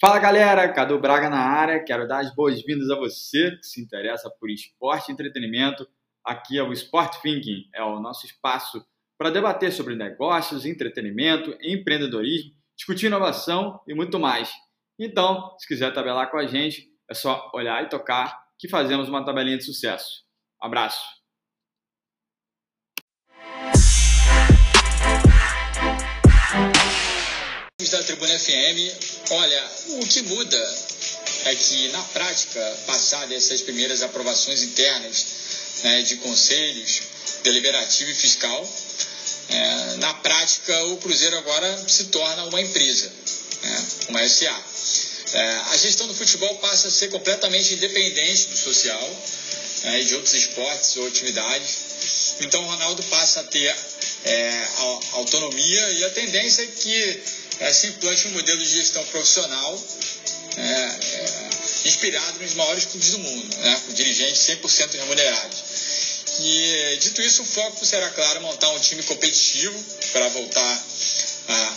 Fala galera, Cadu Braga na área. Quero dar as boas-vindas a você que se interessa por esporte e entretenimento. Aqui é o Sport Thinking, é o nosso espaço para debater sobre negócios, entretenimento, empreendedorismo, discutir inovação e muito mais. Então, se quiser tabelar com a gente, é só olhar e tocar que fazemos uma tabelinha de sucesso. Um abraço! Tribuna FM, olha, o que muda é que na prática, passadas essas primeiras aprovações internas né, de conselhos deliberativo e fiscal, é, na prática o Cruzeiro agora se torna uma empresa, né, uma SA. É, a gestão do futebol passa a ser completamente independente do social né, e de outros esportes ou atividades. Então o Ronaldo passa a ter é, autonomia e a tendência é que é, se implante um modelo de gestão profissional é, é, inspirado nos maiores clubes do mundo, né, com dirigentes 100% remunerados. E, dito isso, o foco será, claro, montar um time competitivo para voltar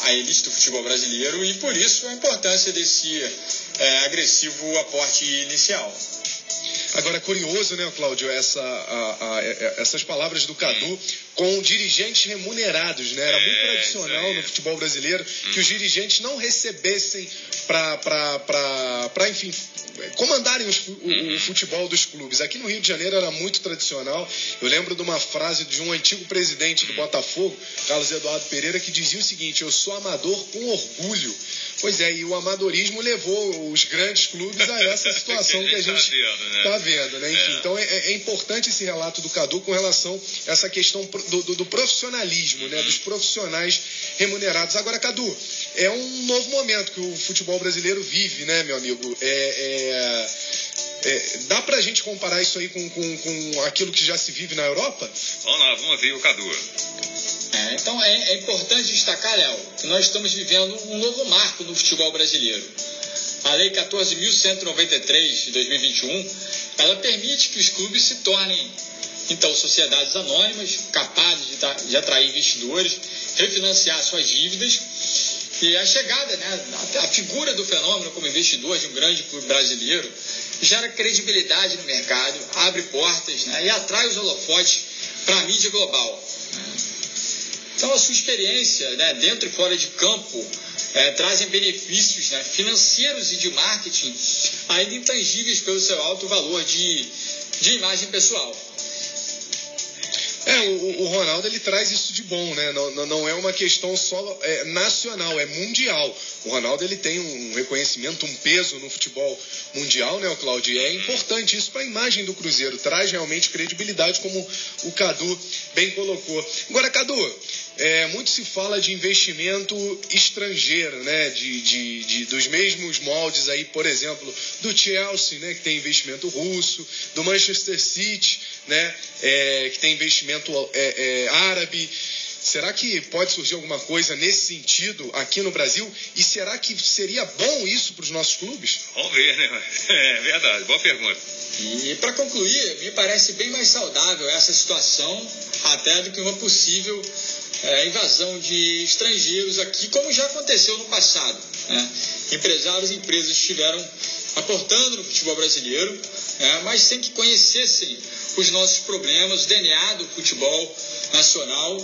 à, elite do futebol brasileiro e, por isso, a importância desse é, agressivo aporte inicial. Agora, curioso, né, Cláudio, essa, a, a, essas palavras do Cadu com dirigentes remunerados, né? Era muito é, tradicional no futebol brasileiro que os dirigentes não recebessem para, enfim, comandarem os, o, o, uhum. futebol dos clubes. Aqui no Rio de Janeiro era muito tradicional. Eu lembro de uma frase de um antigo presidente do Botafogo, Carlos Eduardo Pereira, que dizia o seguinte: Eu sou amador com orgulho. Pois é, e o amadorismo levou os grandes clubes a essa situação que a gente está tá vendo, né? Enfim, é. então é, é, importante esse relato do Cadu com relação a essa questão do, do, do profissionalismo, né? Dos profissionais remunerados. Agora, Cadu, é um novo momento que o futebol brasileiro vive, né, meu amigo? É, é, é, dá pra gente comparar isso aí com, com, com aquilo que já se vive na Europa? Vamos lá, vamos ver o Cadu. É, então é, é importante destacar, Léo, que nós estamos vivendo um novo marco no futebol brasileiro. A Lei 14.193 de 2021, ela permite que os clubes se tornem, então, sociedades anônimas, capazes de, de atrair investidores, refinanciar suas dívidas. E a chegada, né, a, figura do fenômeno como investidor de um grande clube brasileiro gera credibilidade no mercado, abre portas né, e atrai os holofotes para a mídia global. Então, a sua experiência né, dentro e fora de campo é, trazem benefícios né, financeiros e de marketing ainda intangíveis pelo seu alto valor de, de imagem pessoal. É, o, o, Ronaldo ele traz isso de bom, né? Não, não é uma questão só é, nacional, é mundial. O Ronaldo ele tem um reconhecimento, um peso no futebol mundial, né, Claudio? E é importante isso para a imagem do Cruzeiro. Traz realmente credibilidade, como o Cadu bem colocou. Agora, Cadu, é, muito se fala de investimento estrangeiro, né? De, de, de, dos mesmos moldes aí, por exemplo, do Chelsea, né? Que tem investimento russo, do Manchester City, né? É, que tem investimento é, é árabe. Será que pode surgir alguma coisa nesse sentido aqui no Brasil? E será que seria bom isso para os nossos clubes? Vamos ver, né? É verdade, boa pergunta. E para concluir, me parece bem mais saudável essa situação até do que uma possível é, invasão de estrangeiros aqui, como já aconteceu no passado. Né? Empresários e empresas estiveram aportando no futebol brasileiro, é, mas sem que conhecessem os nossos problemas, o DNA do futebol nacional,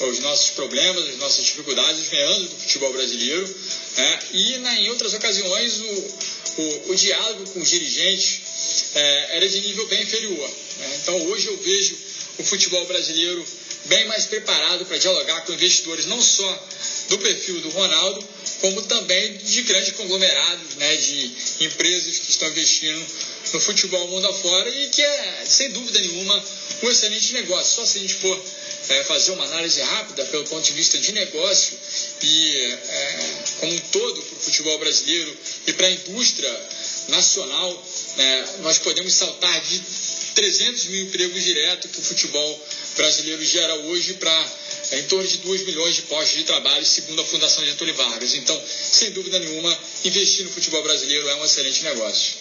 os nossos problemas, as nossas dificuldades, os meandros do futebol brasileiro. É, e na, em outras ocasiões o, o, o diálogo com os dirigentes é, era de nível bem inferior. Né? Então hoje eu vejo o futebol brasileiro bem mais preparado para dialogar com investidores não só do perfil do Ronaldo, como também de grandes conglomerados, né, de empresas que estão investindo no futebol mundo afora e que é, sem dúvida nenhuma, um excelente negócio. Só se a gente for é, fazer uma análise rápida pelo ponto de vista de negócio e é, como um todo para o futebol brasileiro e para a indústria nacional, é, nós podemos saltar de 300 mil empregos diretos que o futebol brasileiro gera hoje para é, em torno de 2 milhões de postos de trabalho, segundo a Fundação Getúlio Vargas. Então, sem dúvida nenhuma, investir no futebol brasileiro é um excelente negócio.